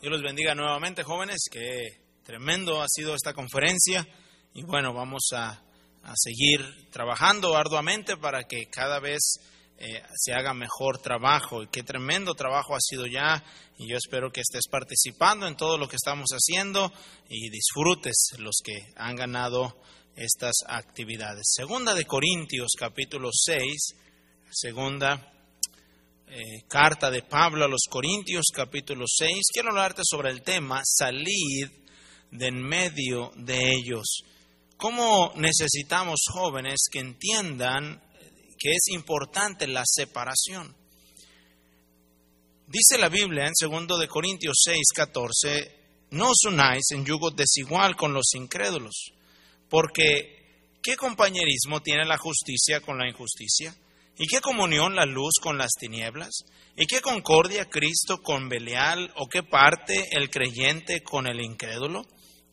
Dios los bendiga nuevamente, jóvenes. Qué tremendo ha sido esta conferencia. Y bueno, vamos a, seguir trabajando arduamente para que cada vez eh, se haga mejor trabajo. Y qué tremendo trabajo ha sido ya. Y yo espero que estés participando en todo lo que estamos haciendo y disfrutes los que han ganado estas actividades. Segunda de Corintios, capítulo 6. Segunda eh, carta de Pablo a los Corintios capítulo 6, quiero hablarte sobre el tema salid de en medio de ellos. ¿Cómo necesitamos jóvenes que entiendan que es importante la separación? Dice la Biblia en 2 de Corintios 6, 14, no os unáis en yugo desigual con los incrédulos, porque ¿qué compañerismo tiene la justicia con la injusticia? ¿Y qué comunión la luz con las tinieblas? ¿Y qué concordia Cristo con Belial? ¿O qué parte el creyente con el incrédulo?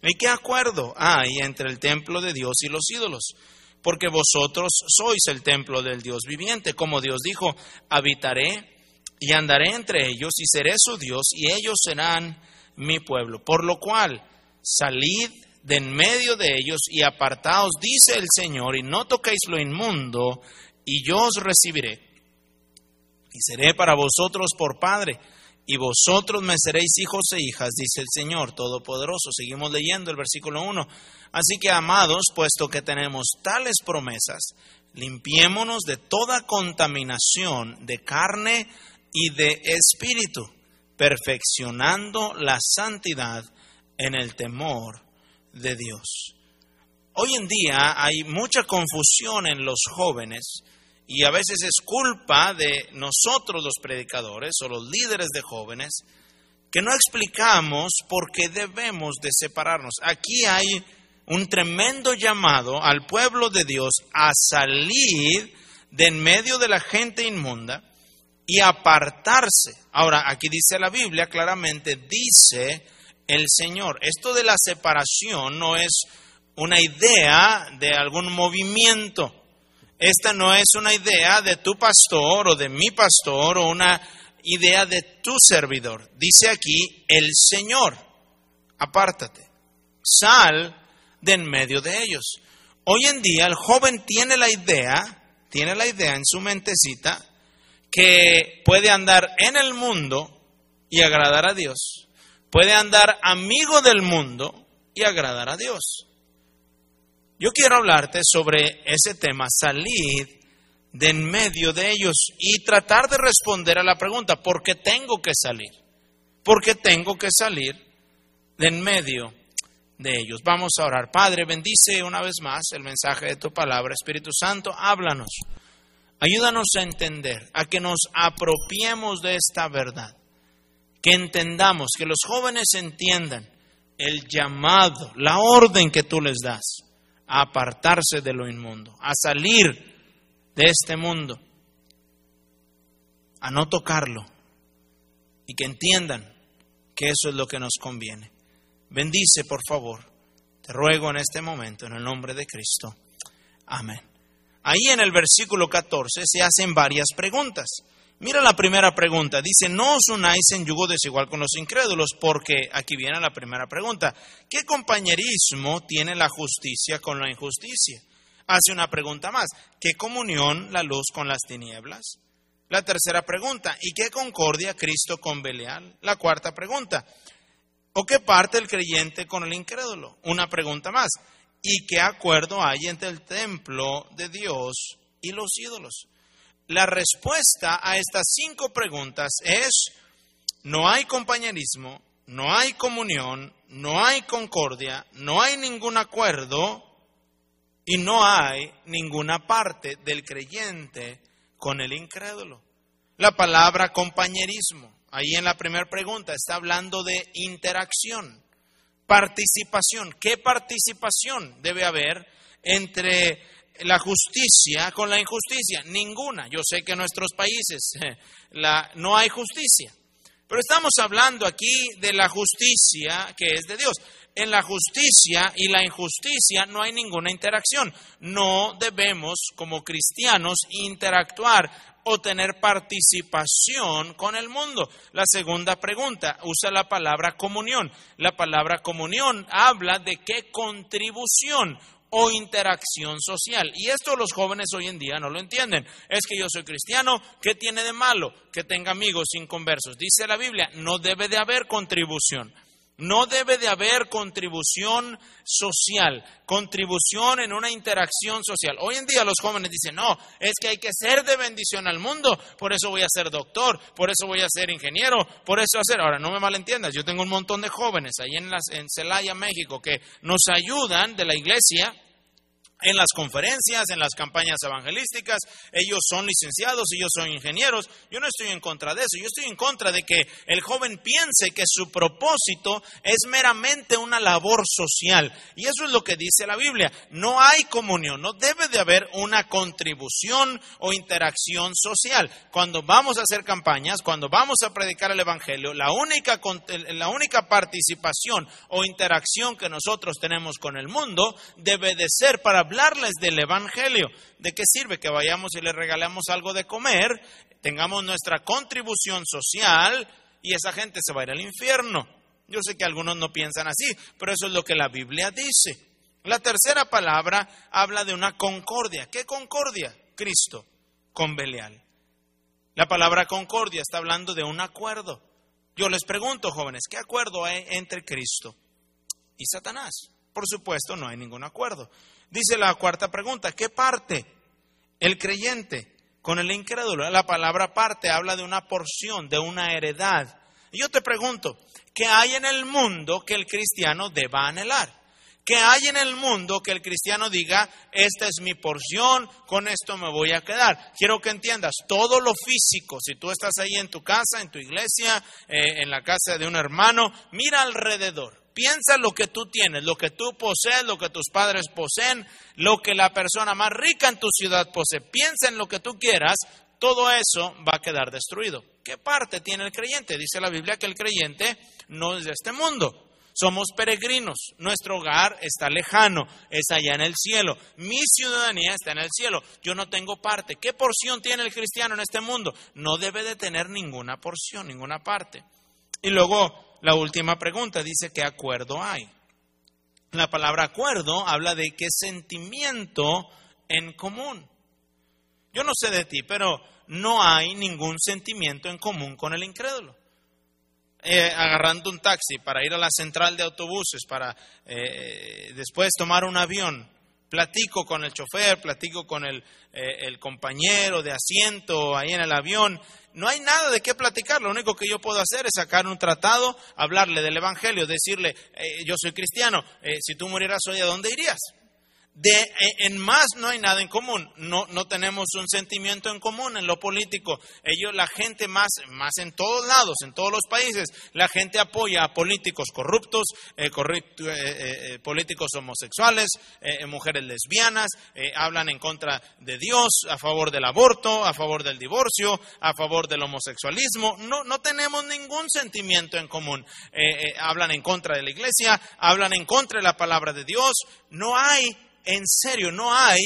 ¿Y qué acuerdo hay entre el templo de Dios y los ídolos? Porque vosotros sois el templo del Dios viviente. Como Dios dijo, habitaré y andaré entre ellos y seré su Dios y ellos serán mi pueblo. Por lo cual, salid de en medio de ellos y apartaos, dice el Señor, y no toquéis lo inmundo y yo os recibiré, y seré para vosotros por Padre, y vosotros me seréis hijos e hijas, dice el Señor Todopoderoso. Seguimos leyendo el versículo 1. Así que, amados, puesto que tenemos tales promesas, limpiémonos de toda contaminación de carne y de espíritu, perfeccionando la santidad en el temor de Dios. Hoy en día hay mucha confusión en los jóvenes y a veces es culpa de nosotros los predicadores o los líderes de jóvenes que no explicamos por qué debemos de separarnos. Aquí hay un tremendo llamado al pueblo de Dios a salir de en medio de la gente inmunda y apartarse. Ahora, aquí dice la Biblia claramente, dice el Señor. Esto de la separación no es una idea de algún movimiento. Esta no es una idea de tu pastor o de mi pastor o una idea de tu servidor. Dice aquí el Señor, apártate, sal de en medio de ellos. Hoy en día el joven tiene la idea, tiene la idea en su mentecita que puede andar en el mundo y agradar a Dios. Puede andar amigo del mundo y agradar a Dios. Yo quiero hablarte sobre ese tema, salir de en medio de ellos y tratar de responder a la pregunta, ¿por qué tengo que salir? ¿Por qué tengo que salir de en medio de ellos? Vamos a orar. Padre, bendice una vez más el mensaje de tu palabra. Espíritu Santo, háblanos. Ayúdanos a entender, a que nos apropiemos de esta verdad, que entendamos, que los jóvenes entiendan el llamado, la orden que tú les das a apartarse de lo inmundo, a salir de este mundo, a no tocarlo y que entiendan que eso es lo que nos conviene. Bendice, por favor, te ruego en este momento, en el nombre de Cristo. Amén. Ahí en el versículo 14 se hacen varias preguntas. Mira la primera pregunta. Dice, no os unáis en yugo desigual con los incrédulos, porque aquí viene la primera pregunta. ¿Qué compañerismo tiene la justicia con la injusticia? Hace una pregunta más. ¿Qué comunión la luz con las tinieblas? La tercera pregunta. ¿Y qué concordia Cristo con Belial? La cuarta pregunta. ¿O qué parte el creyente con el incrédulo? Una pregunta más. ¿Y qué acuerdo hay entre el templo de Dios y los ídolos? La respuesta a estas cinco preguntas es, no hay compañerismo, no hay comunión, no hay concordia, no hay ningún acuerdo y no hay ninguna parte del creyente con el incrédulo. La palabra compañerismo, ahí en la primera pregunta, está hablando de interacción, participación. ¿Qué participación debe haber entre la justicia con la injusticia? Ninguna. Yo sé que en nuestros países no hay justicia. Pero estamos hablando aquí de la justicia que es de Dios. En la justicia y la injusticia no hay ninguna interacción. No debemos, como cristianos, interactuar o tener participación con el mundo. La segunda pregunta usa la palabra comunión. La palabra comunión habla de qué contribución o interacción social. Y esto los jóvenes hoy en día no lo entienden. Es que yo soy cristiano, ¿qué tiene de malo que tenga amigos inconversos? Dice la Biblia, no debe de haber contribución. No debe de haber contribución social, contribución en una interacción social. Hoy en día los jóvenes dicen, no, es que hay que ser de bendición al mundo, por eso voy a ser doctor, por eso voy a ser ingeniero, por eso hacer. Ahora, no me malentiendas, yo tengo un montón de jóvenes ahí en, las, en Celaya, México, que nos ayudan de la iglesia en las conferencias, en las campañas evangelísticas, ellos son licenciados, ellos son ingenieros. Yo no estoy en contra de eso, yo estoy en contra de que el joven piense que su propósito es meramente una labor social. Y eso es lo que dice la Biblia. No hay comunión, no debe de haber una contribución o interacción social. Cuando vamos a hacer campañas, cuando vamos a predicar el Evangelio, la única, la única participación o interacción que nosotros tenemos con el mundo debe de ser para hablarles del Evangelio. ¿De qué sirve que vayamos y les regalemos algo de comer, tengamos nuestra contribución social y esa gente se va a ir al infierno? Yo sé que algunos no piensan así, pero eso es lo que la Biblia dice. La tercera palabra habla de una concordia. ¿Qué concordia? Cristo con Belial. La palabra concordia está hablando de un acuerdo. Yo les pregunto, jóvenes, ¿qué acuerdo hay entre Cristo y Satanás? Por supuesto, no hay ningún acuerdo. Dice la cuarta pregunta, ¿qué parte el creyente con el incrédulo? La palabra parte habla de una porción, de una heredad. Yo te pregunto, ¿qué hay en el mundo que el cristiano deba anhelar? ¿Qué hay en el mundo que el cristiano diga, esta es mi porción, con esto me voy a quedar? Quiero que entiendas, todo lo físico, si tú estás ahí en tu casa, en tu iglesia, eh, en la casa de un hermano, mira alrededor. Piensa lo que tú tienes, lo que tú posees, lo que tus padres poseen, lo que la persona más rica en tu ciudad posee. Piensa en lo que tú quieras, todo eso va a quedar destruido. ¿Qué parte tiene el creyente? Dice la Biblia que el creyente no es de este mundo. Somos peregrinos, nuestro hogar está lejano, es allá en el cielo, mi ciudadanía está en el cielo, yo no tengo parte. ¿Qué porción tiene el cristiano en este mundo? No debe de tener ninguna porción, ninguna parte. Y luego la última pregunta dice, ¿qué acuerdo hay? La palabra acuerdo habla de qué sentimiento en común. Yo no sé de ti, pero no hay ningún sentimiento en común con el incrédulo. Eh, agarrando un taxi para ir a la central de autobuses, para eh, después tomar un avión, platico con el chofer, platico con el, eh, el compañero de asiento ahí en el avión no hay nada de qué platicar. Lo único que yo puedo hacer es sacar un tratado, hablarle del Evangelio, decirle, eh, yo soy cristiano, eh, si tú murieras hoy, ¿a dónde irías? De, eh, en más no hay nada en común, no, no tenemos un sentimiento en común en lo político. Ellos, la gente más, más en todos lados, en todos los países, la gente apoya a políticos corruptos, eh, eh, políticos homosexuales, mujeres lesbianas, hablan en contra de Dios, a favor del aborto, a favor del divorcio, a favor del homosexualismo. No, no tenemos ningún sentimiento en común. hablan en contra de la iglesia, hablan en contra de la palabra de Dios. No hay en serio, no hay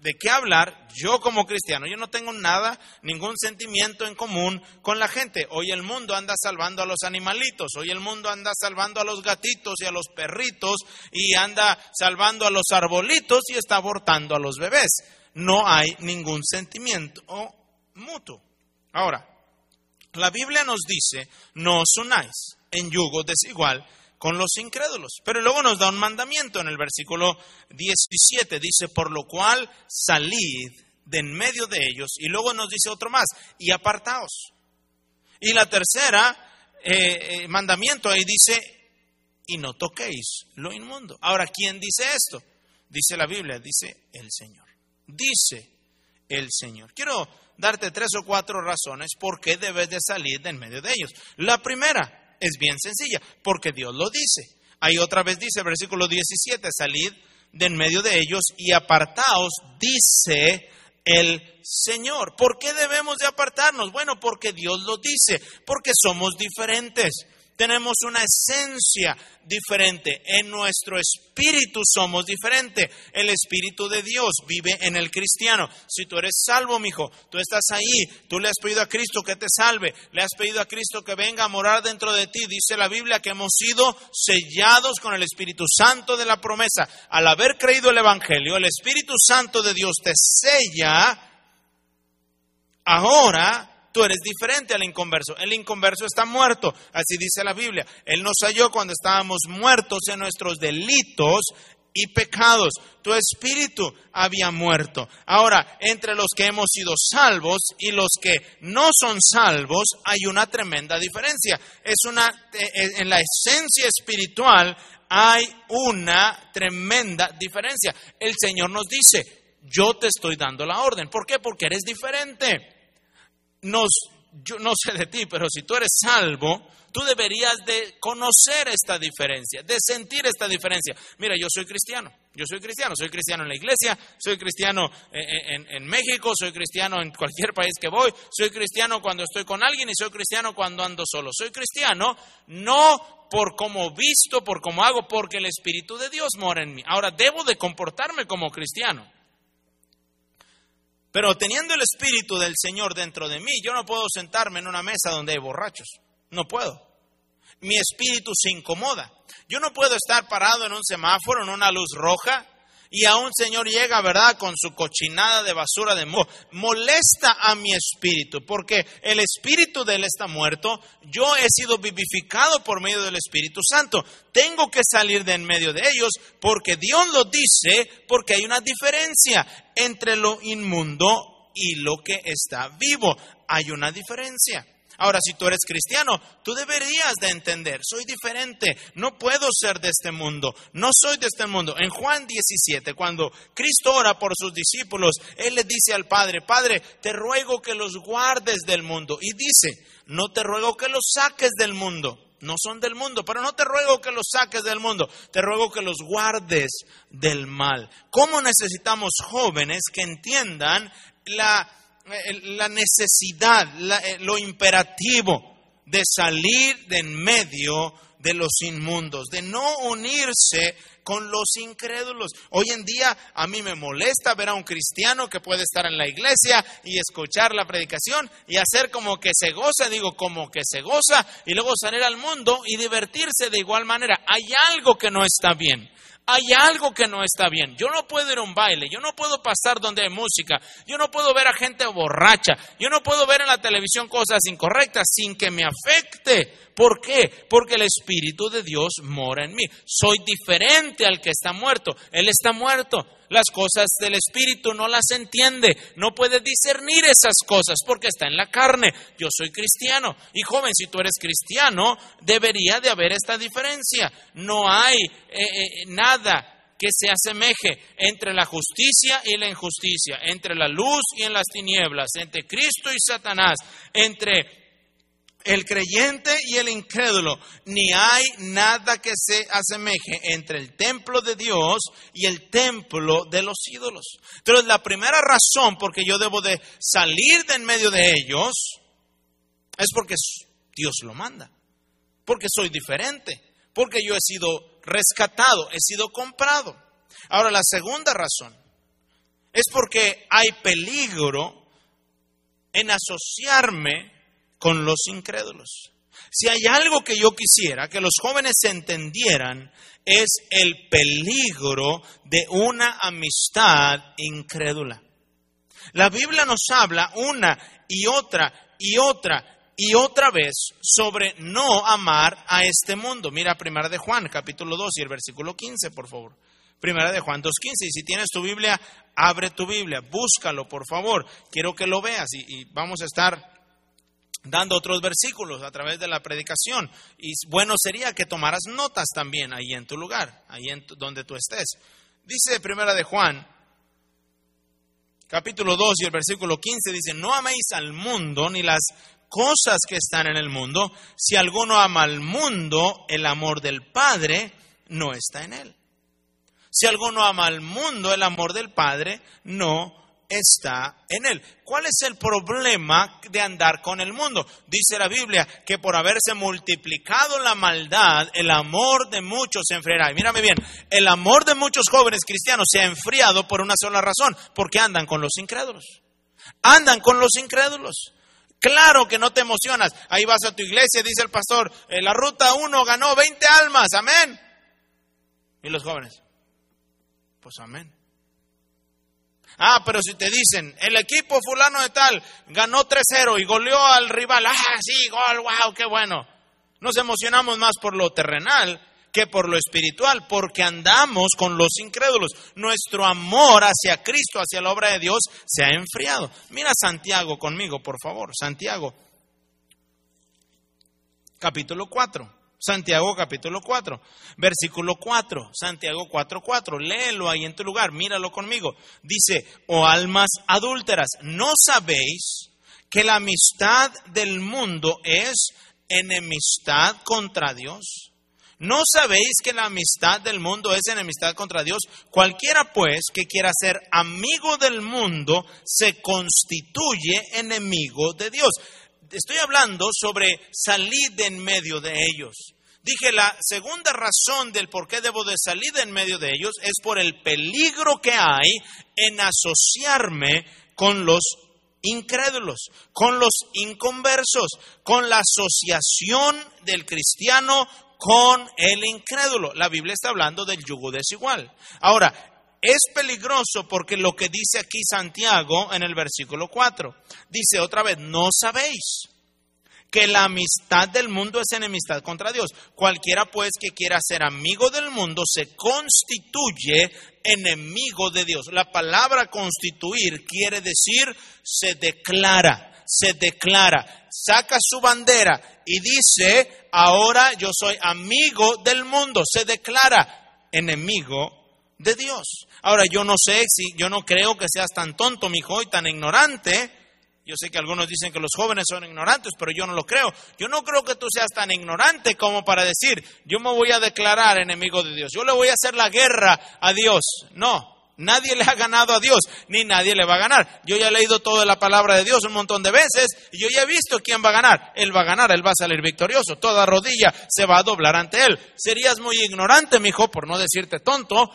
de qué hablar. Yo como cristiano, yo no tengo nada, ningún sentimiento en común con la gente. Hoy el mundo anda salvando a los animalitos, hoy el mundo anda salvando a los gatitos y a los perritos y anda salvando a los arbolitos y está abortando a los bebés. No hay ningún sentimiento mutuo. Ahora, la Biblia nos dice, no os unáis en yugo desigual con los incrédulos. Pero luego nos da un mandamiento en el versículo 17, dice, por lo cual salid de en medio de ellos, y luego nos dice otro más, y apartaos. Y la tercera eh, eh, mandamiento ahí dice, y no toquéis lo inmundo. Ahora, ¿quién dice esto? Dice la Biblia, dice el Señor. Dice el Señor. Quiero darte tres o cuatro razones por qué debes de salir de en medio de ellos. La primera, es bien sencilla, porque Dios lo dice. Ahí otra vez dice, versículo 17, salid de en medio de ellos y apartaos, dice el Señor. ¿Por qué debemos de apartarnos? Bueno, porque Dios lo dice, porque somos diferentes tenemos una esencia diferente. En nuestro espíritu somos diferentes. El espíritu de Dios vive en el cristiano. Si tú eres salvo, mi hijo, tú estás ahí, tú le has pedido a Cristo que te salve, le has pedido a Cristo que venga a morar dentro de ti. Dice la Biblia que hemos sido sellados con el Espíritu Santo de la promesa. Al haber creído el Evangelio, el Espíritu Santo de Dios te sella. Ahora tú eres diferente al inconverso. El inconverso está muerto, así dice la Biblia. Él nos halló cuando estábamos muertos en nuestros delitos y pecados. Tu espíritu había muerto. Ahora, entre los que hemos sido salvos y los que no son salvos, hay una tremenda diferencia. Es una, eh, eh, en la esencia espiritual hay una tremenda diferencia. El Señor nos dice, yo te estoy dando la orden. ¿Por qué? Porque eres diferente yo no sé de ti, pero si tú eres salvo, tú deberías de conocer esta diferencia, de sentir esta diferencia. Mira, yo soy cristiano, yo soy cristiano, soy cristiano en la iglesia, soy cristiano en, en, México, soy cristiano en cualquier país que voy, soy cristiano cuando estoy con alguien y soy cristiano cuando ando solo. Soy cristiano no por cómo visto, por cómo hago, porque el Espíritu de Dios mora en mí. Ahora, debo de comportarme como cristiano. Pero teniendo el Espíritu del Señor dentro de mí, yo no puedo sentarme en una mesa donde hay borrachos. No puedo. Mi espíritu se incomoda. Yo no puedo estar parado en un semáforo, en una luz roja, y a un Señor llega, ¿verdad?, con su cochinada de basura de mo molesta a mi espíritu, porque el espíritu de él está muerto, yo he sido vivificado por medio del Espíritu Santo. Tengo que salir de en medio de ellos porque Dios lo dice, porque hay una diferencia entre lo inmundo y lo que está vivo. Hay una diferencia. Ahora, si tú eres cristiano, tú deberías de entender, soy diferente, no puedo ser de este mundo, no soy de este mundo. En Juan 17, cuando Cristo ora por sus discípulos, Él le dice al Padre, Padre, te ruego que los guardes del mundo. Y dice, no te ruego que los saques del mundo, no son del mundo, pero no te ruego que los saques del mundo, te ruego que los guardes del mal. ¿Cómo necesitamos jóvenes que entiendan la la necesidad, eh, lo imperativo de salir de en medio de los inmundos, de no unirse con los incrédulos. Hoy en día a mí me molesta ver a un cristiano que puede estar en la iglesia y escuchar la predicación y hacer como que se goza, digo como que se goza, y luego salir al mundo y divertirse de igual manera. Hay algo que no está bien hay algo que no está bien. Yo no puedo ir a un baile, yo no puedo pasar donde hay música, yo no puedo ver a gente borracha, yo no puedo ver en la televisión cosas incorrectas sin que me afecte. ¿Por qué? Porque el Espíritu de Dios mora en mí. Soy diferente al que está muerto. Él está muerto las cosas del Espíritu, no las entiende, no puede discernir esas cosas porque está en la carne. Yo soy cristiano y joven, si tú eres cristiano, debería de haber esta diferencia. No hay eh, eh, nada que se asemeje entre la justicia y la injusticia, entre la luz y en las tinieblas, entre Cristo y Satanás, entre el creyente y el incrédulo, ni hay nada que se asemeje entre el templo de Dios y el templo de los ídolos. Entonces, la primera razón por que yo debo de salir de en medio de ellos es porque Dios lo manda, porque soy diferente, porque yo he sido rescatado, he sido comprado. Ahora, la segunda razón es porque hay peligro en asociarme con los incrédulos. Si hay algo que yo quisiera que los jóvenes entendieran, es el peligro de una amistad incrédula. La Biblia nos habla una y otra y otra y otra vez sobre no amar a este mundo. Mira Primera de Juan, capítulo 2 y el versículo 15, por favor. Primera de Juan 2.15. Y si tienes tu Biblia, abre tu Biblia, búscalo, por favor. Quiero que lo veas y, y vamos a estar dando otros versículos a través de la predicación. Y bueno sería que tomaras notas también ahí en tu lugar, ahí en donde tú estés. Dice Primera de Juan, capítulo 2 y el versículo 15 dice, no améis al mundo ni las cosas que están en el mundo. Si alguno ama al mundo, el amor del Padre no está en él. Si alguno ama al mundo, el amor del Padre no está en él. ¿Cuál es el problema de andar con el mundo? Dice la Biblia que por haberse multiplicado la maldad, el amor de muchos se enfriará. Mírame bien, el amor de muchos jóvenes cristianos se ha enfriado por una sola razón, porque andan con los incrédulos. Andan con los incrédulos. Claro que no te emocionas. Ahí vas a tu iglesia, dice el pastor, eh, la ruta 1 ganó 20 almas, amén. ¿Y los jóvenes? Pues amén. Ah, pero si te dicen, el equipo fulano de tal ganó 3-0 y goleó al rival, ah, sí, gol, wow, qué bueno. Nos emocionamos más por lo terrenal que por lo espiritual, porque andamos con los incrédulos. Nuestro amor hacia Cristo, hacia la obra de Dios, se ha enfriado. Mira Santiago conmigo, por favor. Santiago, capítulo 4. Santiago capítulo 4, versículo 4, Santiago 4, 4, léelo ahí en tu lugar, míralo conmigo. Dice, oh almas adúlteras, ¿no sabéis que la amistad del mundo es enemistad contra Dios? ¿No sabéis que la amistad del mundo es enemistad contra Dios? Cualquiera pues que quiera ser amigo del mundo se constituye enemigo de Dios estoy hablando sobre salir de en medio de ellos. Dije, la segunda razón del por qué debo de salir de en medio de ellos es por el peligro que hay en asociarme con los incrédulos, con los inconversos, con la asociación del cristiano con el incrédulo. La Biblia está hablando del yugo desigual. Ahora, es peligroso porque lo que dice aquí Santiago en el versículo 4, dice otra vez, no sabéis que la amistad del mundo es enemistad contra Dios. Cualquiera pues que quiera ser amigo del mundo se constituye enemigo de Dios. La palabra constituir quiere decir se declara, se declara, saca su bandera y dice, ahora yo soy amigo del mundo, se declara enemigo de Dios. Ahora, yo no sé si, yo no creo que seas tan tonto, mi hijo, y tan ignorante. Yo sé que algunos dicen que los jóvenes son ignorantes, pero yo no lo creo. Yo no creo que tú seas tan ignorante como para decir, yo me voy a declarar enemigo de Dios. Yo le voy a hacer la guerra a Dios. No, Nadie le ha ganado a Dios, ni nadie le va a ganar. Yo ya he leído toda la palabra de Dios un montón de veces y yo ya he visto quién va a ganar. Él va a ganar, él va a salir victorioso. Toda rodilla se va a doblar ante él. Serías muy ignorante, mi hijo, por no decirte tonto,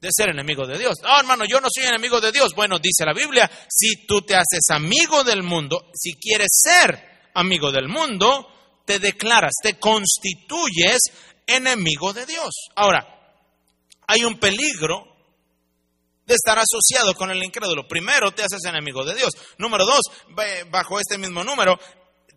de ser enemigo de Dios. No, hermano, yo no soy enemigo de Dios. Bueno, dice la Biblia, si tú te haces amigo del mundo, si quieres ser amigo del mundo, te declaras, te constituyes enemigo de Dios. Ahora, hay un peligro de estar asociado con el incrédulo. Primero, te haces enemigo de Dios. Número dos, bajo este mismo número,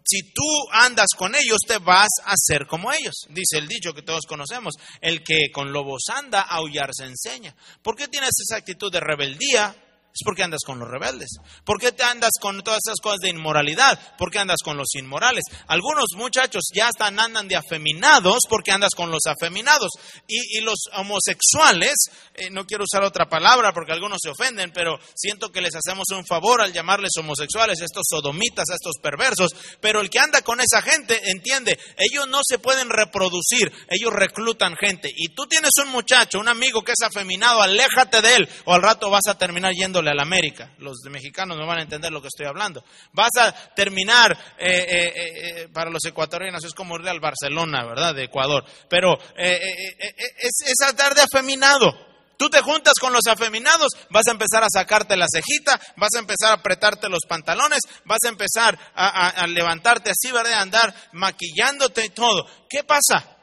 si tú andas con ellos, te vas a hacer como ellos. Dice el dicho que todos conocemos, el que con lobos anda, aullar se enseña. ¿Por qué tienes esa actitud de rebeldía? Es porque andas con los rebeldes. ¿Por qué te andas con todas esas cosas de inmoralidad? ¿Por qué andas con los inmorales? Algunos muchachos ya están andan de afeminados porque andas con los afeminados. Y, los homosexuales, eh, no quiero usar otra palabra porque algunos se ofenden, pero siento que les hacemos un favor al llamarles homosexuales, estos sodomitas, estos perversos. Pero el que anda con esa gente entiende, ellos no se pueden reproducir, ellos reclutan gente. Y tú tienes un muchacho, un amigo que es afeminado, aléjate de él o al rato vas a terminar yendo a la América. Los mexicanos no van a entender lo que estoy hablando. Vas a terminar, eh, eh, eh, para los ecuatorianos es como irle al Barcelona, ¿verdad? De Ecuador. Pero es, esa tarde afeminado. Tú te juntas con los afeminados, vas a empezar a sacarte la cejita, vas a empezar a apretarte los pantalones, vas a empezar a, a levantarte así, ¿verdad? A andar maquillándote y todo. ¿Qué pasa?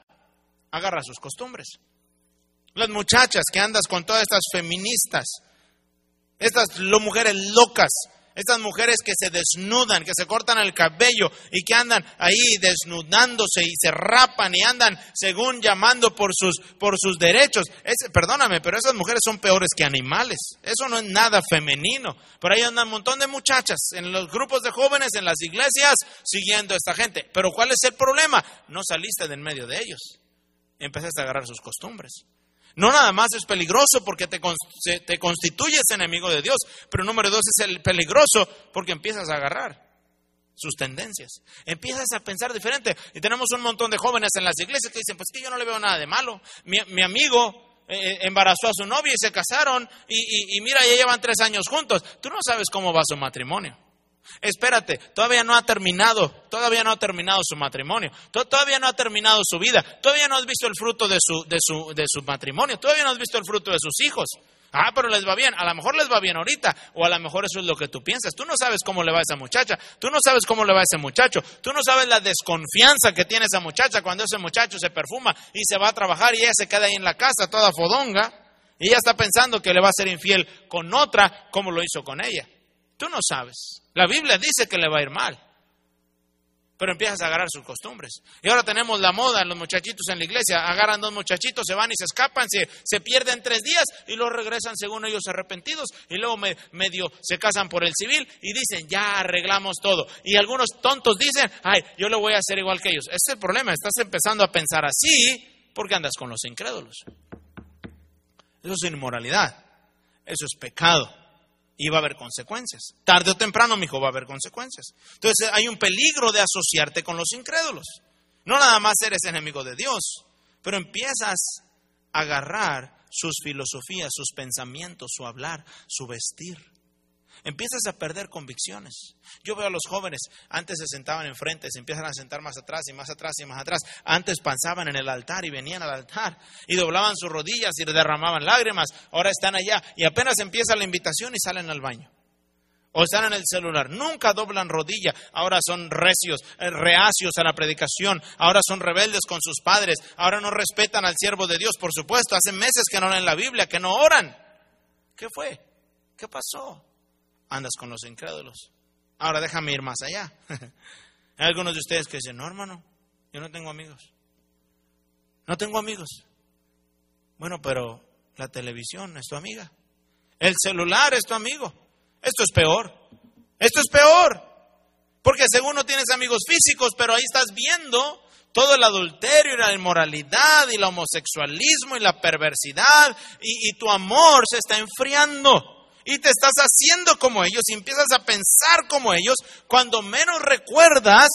Agarra sus costumbres. Las muchachas que andas con todas estas feministas, estas mujeres locas, estas mujeres que se desnudan, que se cortan el cabello y que andan ahí desnudándose y se rapan y andan según llamando por sus, por sus derechos. perdóname, pero esas mujeres son peores que animales. Eso no es nada femenino. Por ahí andan un montón de muchachas en los grupos de jóvenes, en las iglesias, siguiendo a esta gente. Pero ¿cuál es el problema? No saliste de en medio de ellos. Empezaste a agarrar sus costumbres. No nada más es peligroso porque te, te constituyes enemigo de Dios, pero número dos es el peligroso porque empiezas a agarrar sus tendencias. Empiezas a pensar diferente. Y tenemos un montón de jóvenes en las iglesias que dicen, pues que yo no le veo nada de malo. Mi, amigo eh, embarazó a su novia y se casaron y, y mira, ya llevan tres años juntos. Tú no sabes cómo va su matrimonio. Espérate, todavía no ha terminado, todavía no ha terminado su matrimonio, todavía no ha terminado su vida, todavía no has visto el fruto de su, de su, de su matrimonio, todavía no has visto el fruto de sus hijos. Ah, pero les va bien. A lo mejor les va bien ahorita, o a lo mejor eso es lo que tú piensas. Tú no sabes cómo le va a esa muchacha, tú no sabes cómo le va a ese muchacho, tú no sabes la desconfianza que tiene esa muchacha cuando ese muchacho se perfuma y se va a trabajar y ella se queda ahí en la casa toda fodonga y ella está pensando que le va a ser infiel con otra como lo hizo con ella. Tú no sabes. La Biblia dice que le va a ir mal. Pero empiezas a agarrar sus costumbres. Y ahora tenemos la moda, los muchachitos en la iglesia, agarran dos muchachitos, se van y se escapan, se, se pierden tres días y luego regresan según ellos arrepentidos y luego medio se casan por el civil y dicen, ya arreglamos todo. Y algunos tontos dicen, ay, yo lo voy a hacer igual que ellos. Ese es el problema, estás empezando a pensar así porque andas con los incrédulos. Eso es inmoralidad, eso es pecado va a haber consecuencias. Tarde o temprano, mi hijo, va a haber consecuencias. Entonces hay un peligro de asociarte con los incrédulos. No nada más eres enemigo de Dios, pero empiezas a agarrar sus filosofías, sus pensamientos, su hablar, su vestir empiezas a perder convicciones. Yo veo a los jóvenes, antes se sentaban enfrente, se empiezan a sentar más atrás y más atrás y más atrás. Antes pensaban en el altar y venían al altar y doblaban sus rodillas y derramaban lágrimas. Ahora están allá y apenas empieza la invitación y salen al baño. O están en el celular. Nunca doblan rodilla. Ahora son recios, eh, reacios a la predicación. Ahora son rebeldes con sus padres. Ahora no respetan al siervo de Dios, por supuesto. Hace meses que no leen la Biblia, que no oran. ¿Qué fue? ¿Qué pasó? Andas con los incrédulos. Ahora déjame ir más allá. Hay algunos de ustedes que dicen, no hermano, yo no tengo amigos. No tengo amigos. Bueno, pero la televisión es tu amiga. El celular es tu amigo. Esto es peor. Esto es peor. Porque según no tienes amigos físicos, pero ahí estás viendo todo el adulterio y la inmoralidad y el homosexualismo y la perversidad y, y tu amor se está enfriando y te estás haciendo como ellos y empiezas a pensar como ellos, cuando menos recuerdas,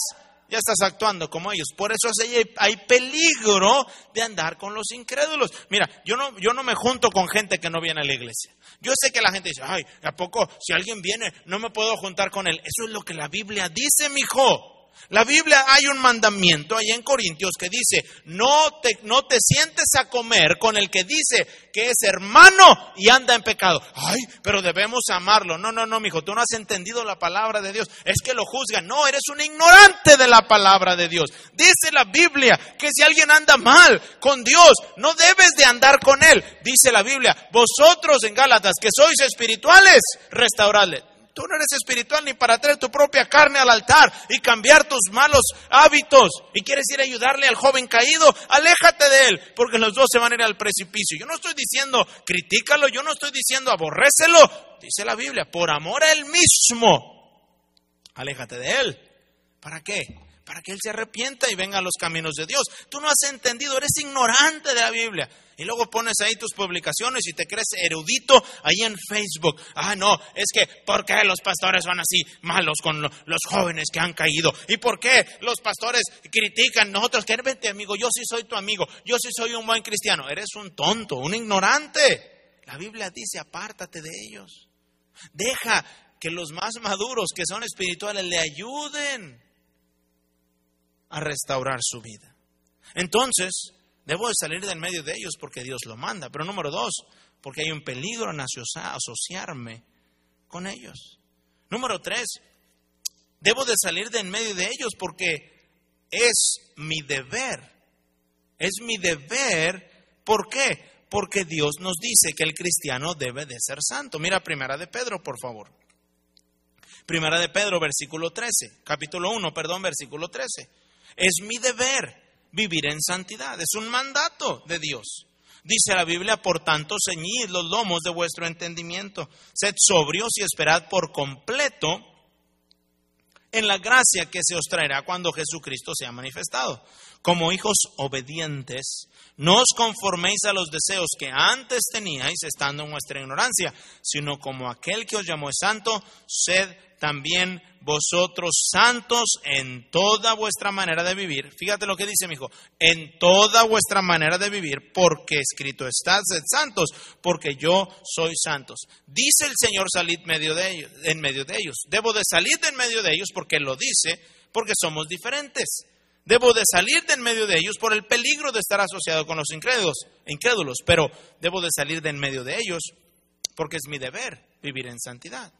ya estás actuando como ellos. Por eso hay peligro de andar con los incrédulos. Mira, yo no, yo no me junto con gente que no viene a la iglesia. Yo sé que la gente dice, ay, ¿a poco si alguien viene no me puedo juntar con él? Eso es lo que la Biblia dice, mi hijo. La Biblia hay un mandamiento ahí en Corintios que dice, no te, no te sientes a comer con el que dice que es hermano y anda en pecado. Ay, pero debemos amarlo. No, no, no, mijo, tú no has entendido la palabra de Dios. Es que lo juzgan. No, eres un ignorante de la palabra de Dios. Dice la Biblia que si alguien anda mal con Dios, no debes de andar con él. Dice la Biblia, vosotros en Gálatas que sois espirituales, restauradle. Tú no eres espiritual ni para traer tu propia carne al altar y cambiar tus malos hábitos. Y quieres ir a ayudarle al joven caído, aléjate de él, porque los dos se van a ir al precipicio. Yo no estoy diciendo critícalo, yo no estoy diciendo aborrécelo. Dice la Biblia, por amor a él mismo, aléjate de él. ¿Para qué? Para que él se arrepienta y venga a los caminos de Dios. Tú no has entendido, eres ignorante de la Biblia. Y luego pones ahí tus publicaciones y te crees erudito ahí en Facebook. Ah, no, es que ¿por qué los pastores van así malos con los jóvenes que han caído? ¿Y por qué los pastores critican nosotros? Que vente amigo, yo sí soy tu amigo, yo sí soy un buen cristiano. Eres un tonto, un ignorante. La Biblia dice, apártate de ellos. Deja que los más maduros, que son espirituales, le ayuden a restaurar su vida. Entonces, Debo de salir del medio de ellos porque Dios lo manda. Pero número dos, porque hay un peligro en asociarme con ellos. Número tres, debo de salir del medio de ellos porque es mi deber. Es mi deber. ¿Por qué? Porque Dios nos dice que el cristiano debe de ser santo. Mira Primera de Pedro, por favor. Primera de Pedro, versículo 13. Capítulo 1, perdón, versículo 13. Es mi deber vivir en santidad. Es un mandato de Dios. Dice la Biblia, por tanto, ceñid los lomos de vuestro entendimiento. Sed sobrios y esperad por completo en la gracia que se os traerá cuando Jesucristo sea manifestado. Como hijos obedientes, no os conforméis a los deseos que antes teníais estando en vuestra ignorancia, sino como aquel que os llamó santo, sed también vosotros santos en toda vuestra manera de vivir. Fíjate lo que dice mi hijo, en toda vuestra manera de vivir, porque escrito está, sed santos, porque yo soy santos. Dice el Señor, salid medio de ellos, en medio de ellos. Debo de salir de en medio de ellos porque lo dice, porque somos diferentes. Debo de salir de en medio de ellos por el peligro de estar asociado con los incrédulos, incrédulos, pero debo de salir de en medio de ellos porque es mi deber vivir en santidad.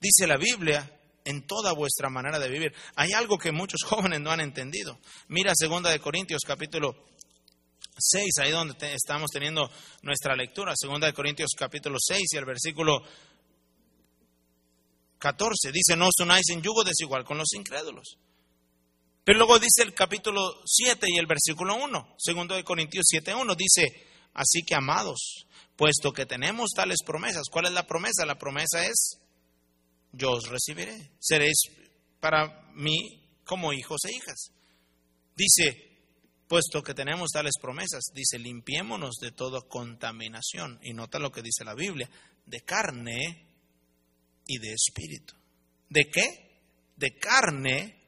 Dice la Biblia, en toda vuestra manera de vivir. Hay algo que muchos jóvenes no han entendido. Mira segunda de Corintios capítulo 6, ahí donde estamos teniendo nuestra lectura, segunda de Corintios capítulo 6 y el versículo 14 dice, "No os unáis en yugo desigual con los incrédulos." Pero luego dice el capítulo 7 y el versículo 1, segundo de Corintios 7:1 dice, "Así que amados, puesto que tenemos tales promesas, ¿cuál es la promesa? La promesa es yo os recibiré. Seréis para mí como hijos e hijas. Dice, puesto que tenemos tales promesas, dice, limpiémonos de toda contaminación. Y nota lo que dice la Biblia, de carne y de espíritu. ¿De qué? De carne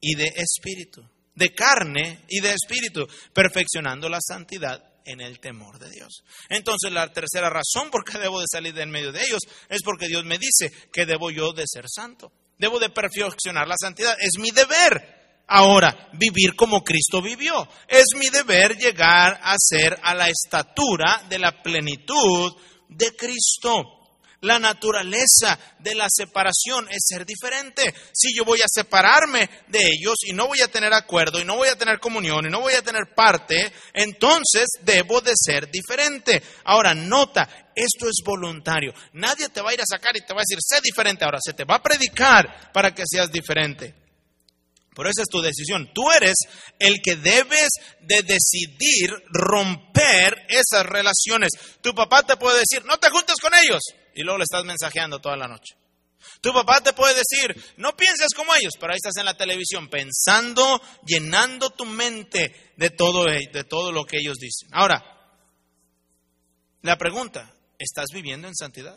y de espíritu. De carne y de espíritu, perfeccionando la santidad en el temor de Dios. Entonces la tercera razón por qué debo de salir de en medio de ellos es porque Dios me dice que debo yo de ser santo. Debo de perfeccionar la santidad. Es mi deber. Ahora, vivir como Cristo vivió. Es mi deber llegar a ser a la estatura de la plenitud de Cristo. La naturaleza de la separación es ser diferente. Si yo voy a separarme de ellos y no voy a tener acuerdo y no voy a tener comunión y no voy a tener parte, entonces debo de ser diferente. Ahora, nota, esto es voluntario. Nadie te va a ir a sacar y te va a decir, sé diferente. Ahora, se te va a predicar para que seas diferente. Por eso es tu decisión. Tú eres el que debes de decidir romper esas relaciones. Tu papá te puede decir, no te juntes con ellos y luego le estás mensajeando toda la noche. Tu papá te puede decir, no pienses como ellos, pero ahí estás en la televisión pensando, llenando tu mente de todo, de todo lo que ellos dicen. Ahora, la pregunta, ¿estás viviendo en santidad?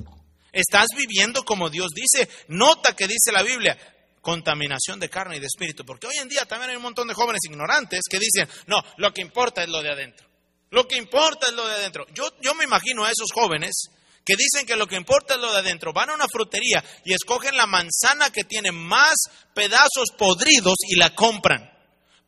¿Estás viviendo como Dios dice? Nota que dice la Biblia, contaminación de carne y de espíritu, porque hoy en día también hay un montón de jóvenes ignorantes que dicen, no, lo que importa es lo de adentro. Lo que importa es lo de adentro. Yo, yo me imagino a esos jóvenes que dicen que lo que importa es lo de adentro. Van a una frutería y escogen la manzana que tiene más pedazos podridos y la compran.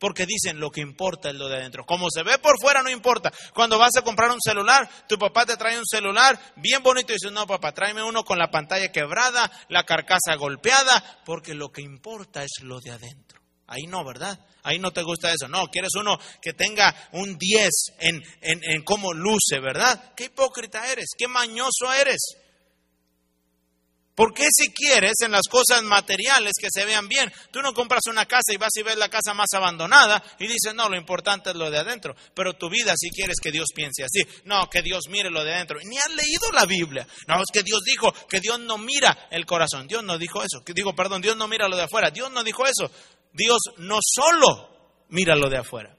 Porque dicen lo que importa es lo de adentro. Como se ve por fuera no importa. Cuando vas a comprar un celular, tu papá te trae un celular bien bonito y dices, no papá, tráeme uno con la pantalla quebrada, la carcasa golpeada, porque lo que importa es lo de adentro. Ahí no, ¿verdad? Ahí no te gusta eso. No, quieres uno que tenga un 10 en, en, en cómo luce, ¿verdad? Qué hipócrita eres, qué mañoso eres. ¿Por qué si quieres en las cosas materiales que se vean bien? Tú no compras una casa y vas y ves la casa más abandonada y dices, no, lo importante es lo de adentro. Pero tu vida si quieres que Dios piense así. No, que Dios mire lo de adentro. Ni has leído la Biblia. No, es que Dios dijo que Dios no mira el corazón. Dios no dijo eso. Digo, perdón, Dios no mira lo de afuera. Dios no dijo eso. Dios no solo mira lo de afuera.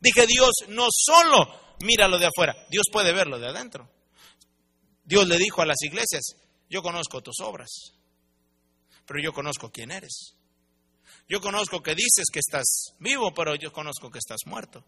Dije, Dios no solo mira lo de afuera, Dios puede ver lo de adentro. Dios le dijo a las iglesias, yo conozco tus obras, pero yo conozco quién eres. Yo conozco que dices que estás vivo, pero yo conozco que estás muerto.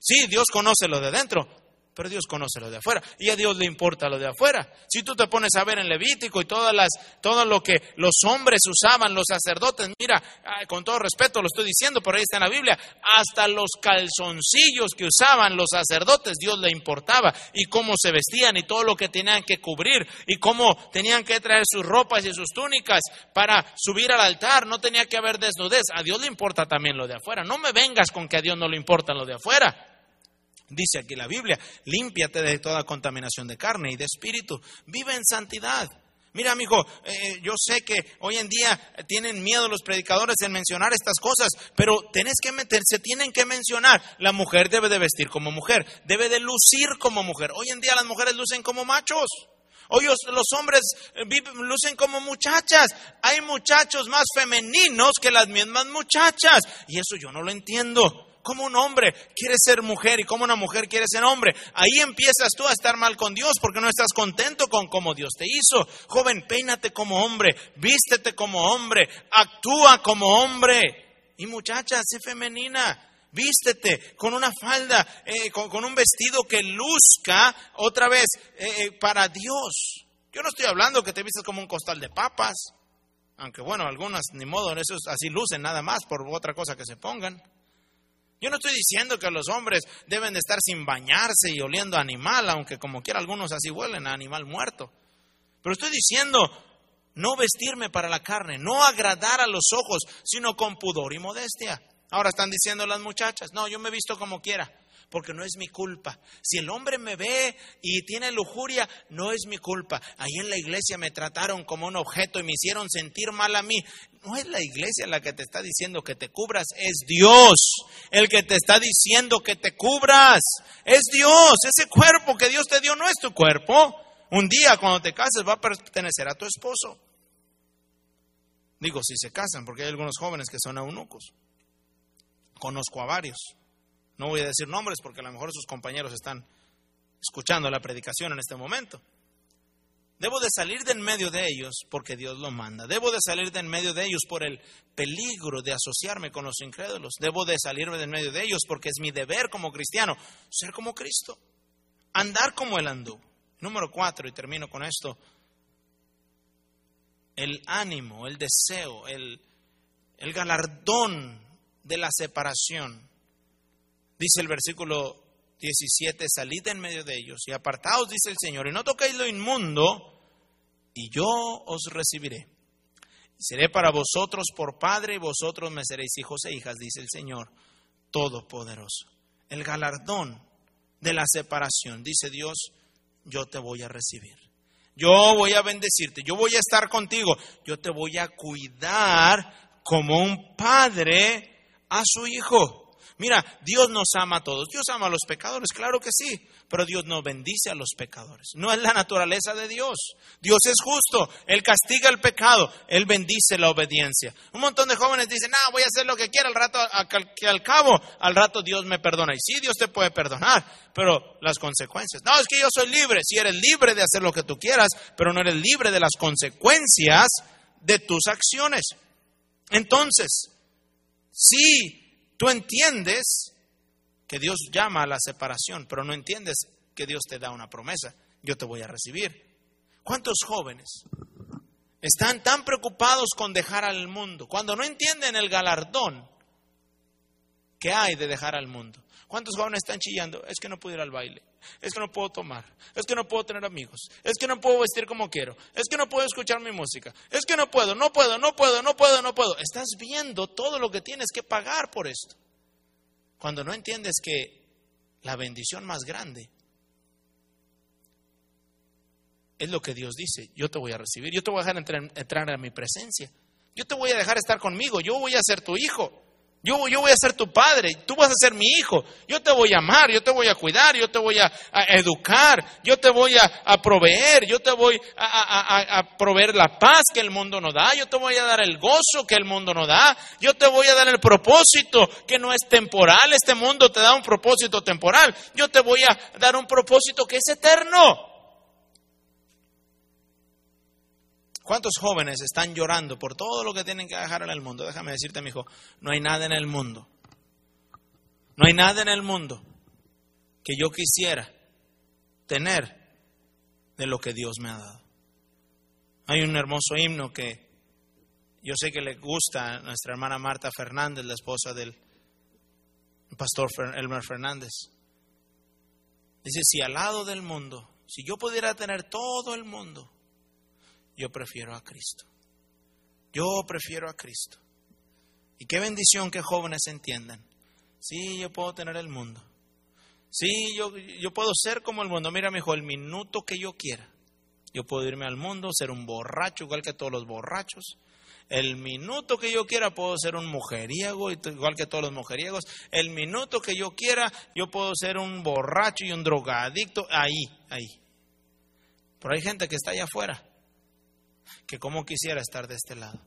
Sí, Dios conoce lo de adentro, pero Dios conoce lo de afuera y a Dios le importa lo de afuera. Si tú te pones a ver en Levítico y todas las, todo lo que los hombres usaban, los sacerdotes, mira, con todo respeto lo estoy diciendo, por ahí está en la Biblia, hasta los calzoncillos que usaban los sacerdotes, Dios le importaba y cómo se vestían y todo lo que tenían que cubrir y cómo tenían que traer sus ropas y sus túnicas para subir al altar, no tenía que haber desnudez, a Dios le importa también lo de afuera, no me vengas con que a Dios no le importa lo de afuera. Dice aquí la Biblia, límpiate de toda contaminación de carne y de espíritu, vive en santidad. Mira, amigo, eh, yo sé que hoy en día tienen miedo los predicadores en mencionar estas cosas, pero tenés que meter, se tienen que mencionar. La mujer debe de vestir como mujer, debe de lucir como mujer. Hoy en día las mujeres lucen como machos. Hoy los hombres eh, lucen como muchachas. Hay muchachos más femeninos que las mismas muchachas. Y eso yo no lo entiendo. Cómo un hombre quiere ser mujer y cómo una mujer quiere ser hombre. Ahí empiezas tú a estar mal con Dios porque no estás contento con cómo Dios te hizo. Joven, peínate como hombre, vístete como hombre, actúa como hombre. Y muchacha, sé femenina. Vístete con una falda, eh, con, un vestido que luzca otra vez eh, eh, para Dios. Yo no estoy hablando que te vistas como un costal de papas. Aunque bueno, algunas ni modo, eso así lucen nada más por otra cosa que se pongan. Yo no estoy diciendo que los hombres deben de estar sin bañarse y oliendo a animal, aunque como quiera algunos así huelen a animal muerto. Pero estoy diciendo no vestirme para la carne, no agradar a los ojos, sino con pudor y modestia. Ahora están diciendo las muchachas, no, yo me visto como quiera porque no es mi culpa. Si el hombre me ve y tiene lujuria, no es mi culpa. Ahí en la iglesia me trataron como un objeto y me hicieron sentir mal a mí. No es la iglesia la que te está diciendo que te cubras, es Dios el que te está diciendo que te cubras. Es Dios, ese cuerpo que Dios te dio no es tu cuerpo. Un día cuando te cases va a pertenecer a tu esposo. Digo, si se casan, porque hay algunos jóvenes que son eunucos. Conozco a varios. No voy a decir nombres porque a lo mejor sus compañeros están escuchando la predicación en este momento. Debo de salir de en medio de ellos porque Dios lo manda. Debo de salir de en medio de ellos por el peligro de asociarme con los incrédulos. Debo de salirme de en medio de ellos porque es mi deber como cristiano ser como Cristo. Andar como Él andó. Número cuatro, y termino con esto. El ánimo, el deseo, el galardón de la separación Dice el versículo 17, salid en medio de ellos y apartaos, dice el Señor, y no toquéis lo inmundo, y yo os recibiré. seré para vosotros por Padre, y vosotros me seréis hijos e hijas, dice el Señor Todopoderoso. El galardón de la separación, dice Dios, yo te voy a recibir. Yo voy a bendecirte, yo voy a estar contigo, yo te voy a cuidar como un padre a su hijo. Mira, Dios nos ama a todos. Dios ama a los pecadores, claro que sí, pero Dios no bendice a los pecadores. No es la naturaleza de Dios. Dios es justo, Él castiga el pecado, Él bendice la obediencia. Un montón de jóvenes dicen, no, voy a hacer lo que quiera al rato, que al cabo, al rato Dios me perdona. Y sí, Dios te puede perdonar, pero las consecuencias. No, es que yo soy libre. Si eres libre de hacer lo que tú quieras, pero no eres libre de las consecuencias de tus acciones. Entonces, sí Tú entiendes que Dios llama a la separación, pero no entiendes que Dios te da una promesa. Yo te voy a recibir. ¿Cuántos jóvenes están tan preocupados con dejar al mundo cuando no entienden el galardón que hay de dejar al mundo? ¿Cuántos jóvenes están chillando? Es que no puedo ir al baile, es que no puedo tomar, es que no puedo tener amigos, es que no puedo vestir como quiero, es que no puedo escuchar mi música, es que no puedo, no puedo, no puedo, no puedo, no puedo. Estás viendo todo lo que tienes que pagar por esto. Cuando no entiendes que la bendición más grande es lo que Dios dice, yo te voy a recibir, yo te voy a dejar entrar, entrar a mi presencia, yo te voy a dejar estar conmigo, yo voy a ser tu hijo. Yo, voy a ser tu padre, tú vas a ser mi hijo. Yo te voy a amar, yo te voy a cuidar, yo te voy a, educar, yo te voy a, proveer, yo te voy a, proveer la paz que el mundo no da, yo te voy a dar el gozo que el mundo no da, yo te voy a dar el propósito que no es temporal, este mundo te da un propósito temporal, yo te voy a dar un propósito que es eterno. ¿Cuántos jóvenes están llorando por todo lo que tienen que dejar en el mundo? Déjame decirte, mi hijo, no hay nada en el mundo. No hay nada en el mundo que yo quisiera tener de lo que Dios me ha dado. Hay un hermoso himno que yo sé que le gusta a nuestra hermana Marta Fernández, la esposa del pastor Elmer Fernández. Dice, si al lado del mundo, si yo pudiera tener todo el mundo, yo prefiero a Cristo. Yo prefiero a Cristo. Y qué bendición que jóvenes entiendan. Sí, yo puedo tener el mundo. Sí, yo, yo puedo ser como el mundo. Mira, mi hijo, el minuto que yo quiera. Yo puedo irme al mundo, ser un borracho, igual que todos los borrachos. El minuto que yo quiera puedo ser un mujeriego, igual que todos los mujeriegos. El minuto que yo quiera, yo puedo ser un borracho y un drogadicto. Ahí, ahí. Pero hay gente que está allá afuera que como quisiera estar de este lado.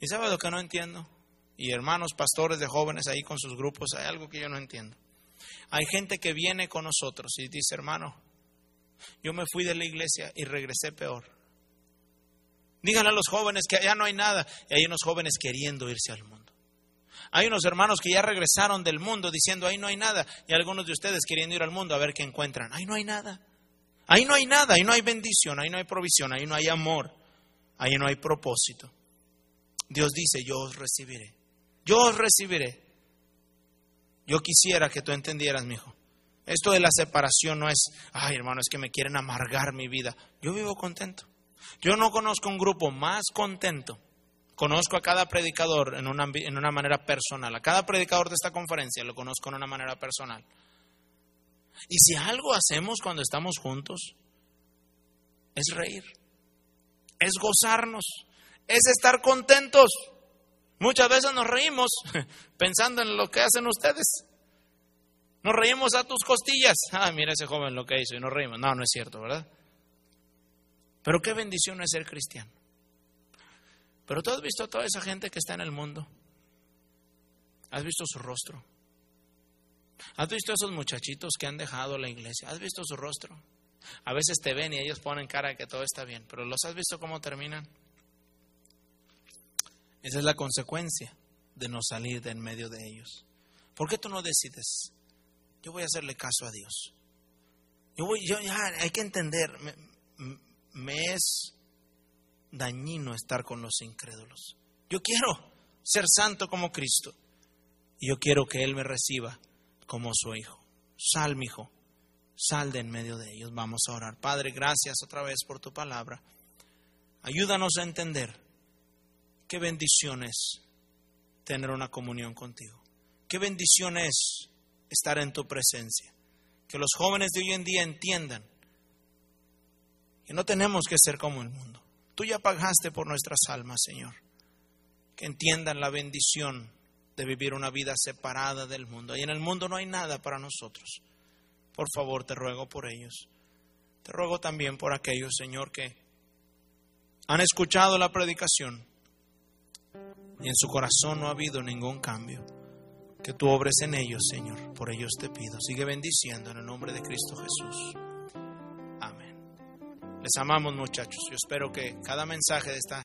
¿Y sabe lo que no entiendo? y hermanos pastores de jóvenes ahí con sus grupos, hay algo que yo no entiendo. Hay gente que viene con nosotros y dice, hermano, yo me fui de la iglesia y regresé peor. Díganle a los jóvenes que allá no hay nada. Y hay unos jóvenes queriendo irse al mundo. Hay unos hermanos que ya regresaron del mundo diciendo, ahí no hay nada. Y algunos de ustedes queriendo ir al mundo a ver qué encuentran. Ahí no hay nada. Ahí no hay nada. Ahí no hay bendición. Ahí no hay provisión. Ahí no hay amor. Ahí no hay propósito. Dios dice, yo os recibiré. Yo os recibiré. Yo quisiera que tú entendieras, mi hijo. Esto de la separación no es, ay hermano, es que me quieren amargar mi vida. Yo vivo contento. Yo no conozco un grupo más contento. Conozco a cada predicador en una, en una manera personal. A cada predicador de esta conferencia lo conozco en una manera personal. Y si algo hacemos cuando estamos juntos, es reír, es gozarnos, es estar contentos. Muchas veces nos reímos pensando en lo que hacen ustedes. Nos reímos a tus costillas. Ah, mira ese joven lo que hizo y nos reímos. No, no es cierto, ¿verdad? Pero qué bendición es ser cristiano. Pero tú has visto a toda esa gente que está en el mundo. Has visto su rostro. Has visto a esos muchachitos que han dejado la iglesia. Has visto su rostro. A veces te ven y ellos ponen cara que todo está bien. Pero los has visto cómo terminan. Esa es la consecuencia de no salir de en medio de ellos. ¿Por qué tú no decides? Yo voy a hacerle caso a Dios. Yo voy, yo, ya, hay que entender, me es dañino estar con los incrédulos. Yo quiero ser santo como Cristo. Y yo quiero que Él me reciba como su hijo. Sal, mi hijo. Sal de en medio de ellos. Vamos a orar. Padre, gracias otra vez por tu palabra. Ayúdanos a entender qué bendición es tener una comunión contigo. Qué bendición es estar en tu presencia. Que los jóvenes de hoy en día entiendan que no tenemos que ser como el mundo. Tú ya pagaste por nuestras almas, Señor. Que entiendan la bendición de vivir una vida separada del mundo. Y en el mundo no hay nada para nosotros. Por favor, te ruego por ellos. Te ruego también por aquellos, Señor, que han escuchado la predicación y en su corazón no ha habido ningún cambio. Que tú obres en ellos, Señor. Por ellos te pido. Sigue bendiciendo en el nombre de Cristo Jesús. Les amamos muchachos. Yo espero que cada mensaje de esta